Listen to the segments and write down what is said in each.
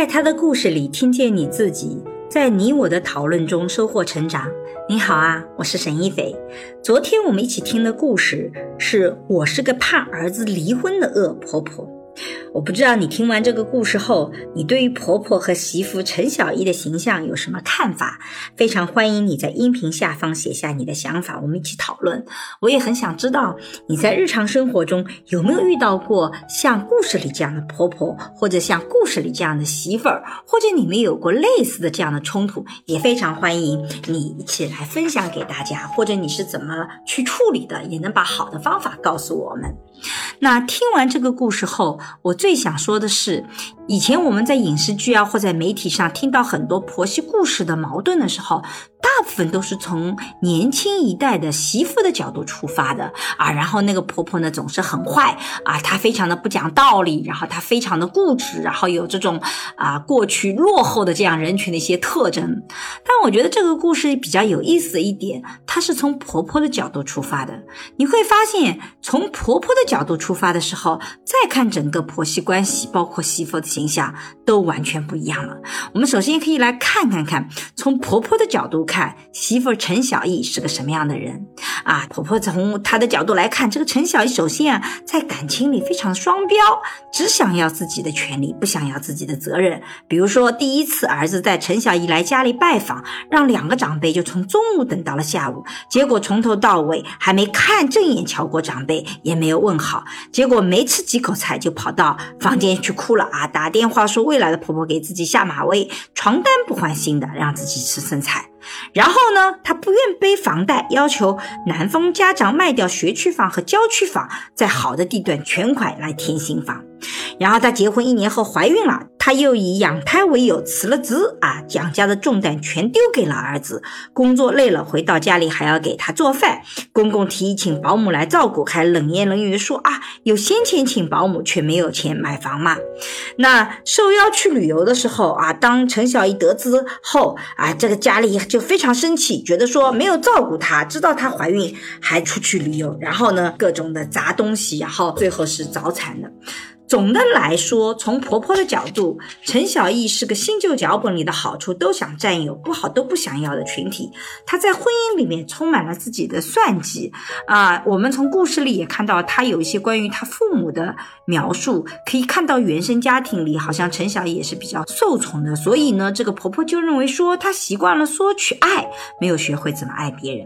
在他的故事里听见你自己，在你我的讨论中收获成长。你好啊，我是沈一斐。昨天我们一起听的故事是我是个怕儿子离婚的恶婆婆。我不知道你听完这个故事后，你对于婆婆和媳妇陈小艺的形象有什么看法？非常欢迎你在音频下方写下你的想法，我们一起讨论。我也很想知道你在日常生活中有没有遇到过像故事里这样的婆婆，或者像故事里这样的媳妇儿，或者你们有过类似的这样的冲突，也非常欢迎你一起来分享给大家，或者你是怎么去处理的，也能把好的方法告诉我们。那听完这个故事后，我最想说的是，以前我们在影视剧啊或在媒体上听到很多婆媳故事的矛盾的时候。大部分都是从年轻一代的媳妇的角度出发的啊，然后那个婆婆呢总是很坏啊，她非常的不讲道理，然后她非常的固执，然后有这种啊过去落后的这样人群的一些特征。但我觉得这个故事比较有意思的一点，它是从婆婆的角度出发的。你会发现，从婆婆的角度出发的时候，再看整个婆媳关系，包括媳妇的形象，都完全不一样了。我们首先可以来看看看，从婆婆的角度。看媳妇陈小艺是个什么样的人啊？婆婆从她的角度来看，这个陈小艺首先啊，在感情里非常双标，只想要自己的权利，不想要自己的责任。比如说，第一次儿子在陈小艺来家里拜访，让两个长辈就从中午等到了下午，结果从头到尾还没看正眼瞧过长辈，也没有问好，结果没吃几口菜就跑到房间去哭了啊！打电话说未来的婆婆给自己下马威，床单不换新的，让自己吃剩菜。然后呢，他不愿背房贷，要求男方家长卖掉学区房和郊区房，在好的地段全款来填新房。然后她结婚一年后怀孕了。她又以养胎为由辞了职啊，养家的重担全丢给了儿子。工作累了，回到家里还要给他做饭。公公提议请保姆来照顾，还冷言冷语说啊，有先钱请保姆，却没有钱买房嘛。那受邀去旅游的时候啊，当陈小艺得知后啊，这个家里就非常生气，觉得说没有照顾她，知道她怀孕还出去旅游，然后呢各种的砸东西，然后最后是早产的。总的来说，从婆婆的角度，陈小艺是个新旧脚本里的好处都想占有，不好都不想要的群体。她在婚姻里面充满了自己的算计啊。我们从故事里也看到，她有一些关于她父母的描述，可以看到原生家庭里好像陈小艺也是比较受宠的。所以呢，这个婆婆就认为说，她习惯了索取爱，没有学会怎么爱别人。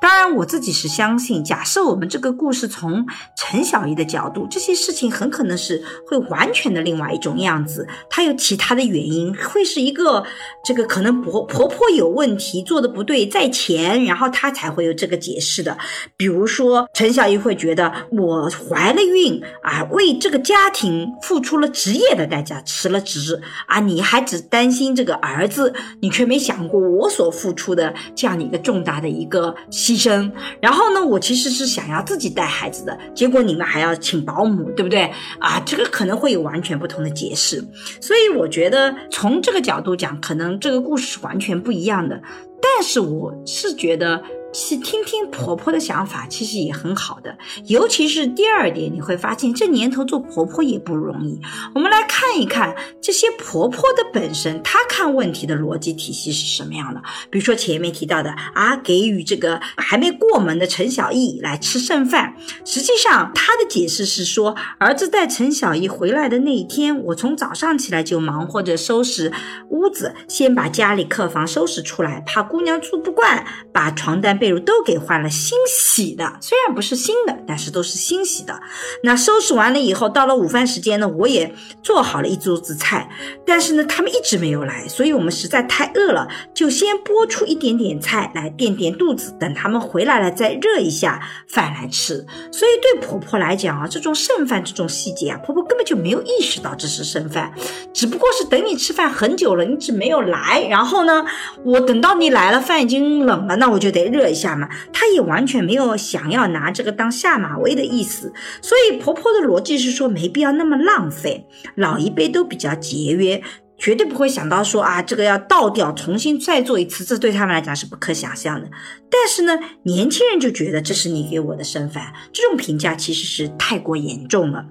当然，我自己是相信，假设我们这个故事从陈小艺的角度，这些事情很可能是会完全的另外一种样子。她有其他的原因，会是一个这个可能婆婆婆有问题，做的不对在前，然后她才会有这个解释的。比如说，陈小艺会觉得我怀了孕啊，为这个家庭付出了职业的代价，辞了职啊，你还只担心这个儿子，你却没想过我所付出的这样的一个重大的一个。牺牲，然后呢？我其实是想要自己带孩子的，结果你们还要请保姆，对不对？啊，这个可能会有完全不同的解释。所以我觉得从这个角度讲，可能这个故事是完全不一样的。但是我是觉得。去听听婆婆的想法，其实也很好的。尤其是第二点，你会发现这年头做婆婆也不容易。我们来看一看这些婆婆的本身，她看问题的逻辑体系是什么样的。比如说前面提到的啊，给予这个还没过门的陈小艺来吃剩饭。实际上，她的解释是说，儿子带陈小艺回来的那一天，我从早上起来就忙活着收拾屋子，先把家里客房收拾出来，怕姑娘住不惯，把床单。被褥都给换了新洗的，虽然不是新的，但是都是新洗的。那收拾完了以后，到了午饭时间呢，我也做好了一桌子菜，但是呢，他们一直没有来，所以我们实在太饿了，就先拨出一点点菜来垫垫肚子，等他们回来了再热一下饭来吃。所以对婆婆来讲啊，这种剩饭这种细节啊，婆婆根本就没有意识到这是剩饭，只不过是等你吃饭很久了，你一直没有来，然后呢，我等到你来了，饭已经冷了，那我就得热。一下嘛，她也完全没有想要拿这个当下马威的意思，所以婆婆的逻辑是说没必要那么浪费，老一辈都比较节约。绝对不会想到说啊，这个要倒掉，重新再做一次，这对他们来讲是不可想象的。但是呢，年轻人就觉得这是你给我的身份，这种评价其实是太过严重了。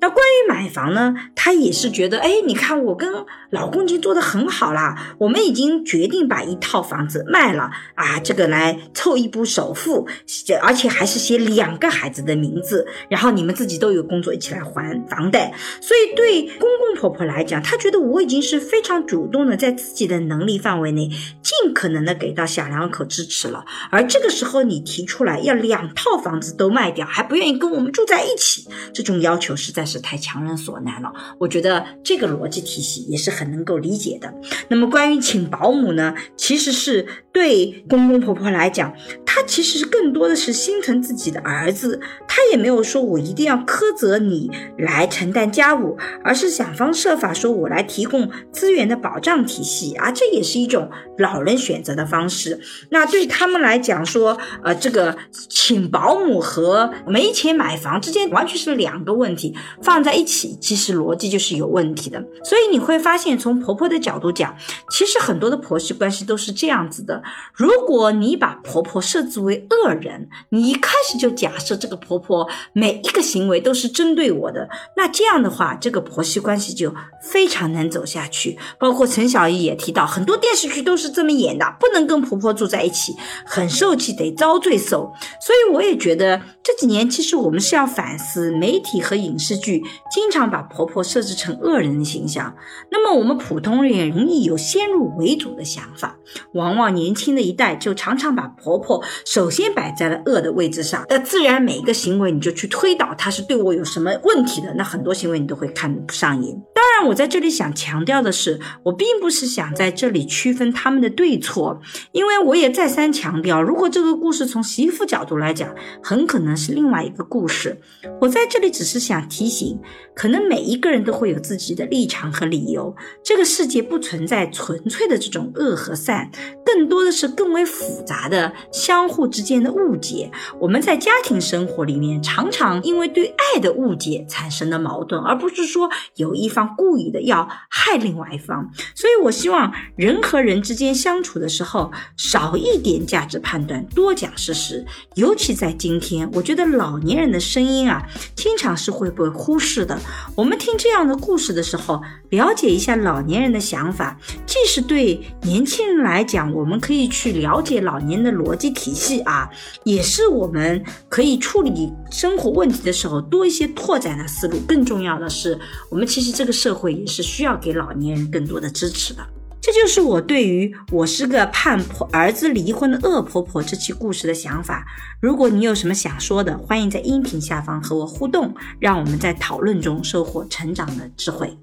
那关于买房呢，她也是觉得，哎，你看我跟老公已经做得很好啦，我们已经决定把一套房子卖了啊，这个来凑一部首付，而且还是写两个孩子的名字，然后你们自己都有工作，一起来还房贷。所以对公公婆婆来讲，她觉得我已经是非常主动的，在自己的能力范围内，尽可能的给到小两口支持了。而这个时候你提出来要两套房子都卖掉，还不愿意跟我们住在一起，这种要求实在是太强人所难了。我觉得这个逻辑体系也是很能够理解的。那么关于请保姆呢，其实是对公公婆婆来讲，他其实更多的是心疼自己的儿子，他也没有说我一定要苛责你来承担家务，而是想方设法说我来提供资源的保障体系啊，这也是一种老人选择的方式。那对他们来讲说，呃，这个请保姆和没钱买房之间完全是两个问题，放在一起其实逻辑就是有问题的。所以你会发现，从婆婆的角度讲，其实很多的婆媳关系都是这样子的。如果你把婆婆设作为恶人，你一开始就假设这个婆婆每一个行为都是针对我的，那这样的话，这个婆媳关系就非常难走下去。包括陈小艺也提到，很多电视剧都是这么演的，不能跟婆婆住在一起，很受气，得遭罪受。所以我也觉得这几年其实我们是要反思，媒体和影视剧经常把婆婆设置成恶人的形象，那么我们普通人也容易有先入为主的想法，往往年轻的一代就常常把婆婆首先摆在了恶的位置上，那自然每一个行为你就去推导她是对我有什么问题的，那很多行为你都会看不上眼。当然，我在这里想强调的是，我并不是想在这里区分他们的对错，因为我也再三强调，如果这个故事从媳妇角度来讲，很可能是另外一个故事。我在这里只是想提醒，可能每一个人都会有自己的立场和理由。这个世界不存在纯粹的这种恶和善，更多的是更为复杂的相互之间的误解。我们在家庭生活里面，常常因为对爱的误解产生的矛盾，而不是说有一方故意的要害另外一方。所以我希望人和人之间相处的时候，少一点价值判断，多讲事实。尤其在今天，我觉得老年人的声音啊，经常是会被忽视的。我们听这样的故事的时候，了解一下老年人的想法，既是对年轻人来讲，我我们可以去了解老年人的逻辑体系啊，也是我们可以处理生活问题的时候多一些拓展的思路。更重要的是，我们其实这个社会也是需要给老年人更多的支持的。这就是我对于我是个盼婆儿子离婚的恶婆婆这期故事的想法。如果你有什么想说的，欢迎在音频下方和我互动，让我们在讨论中收获成长的智慧。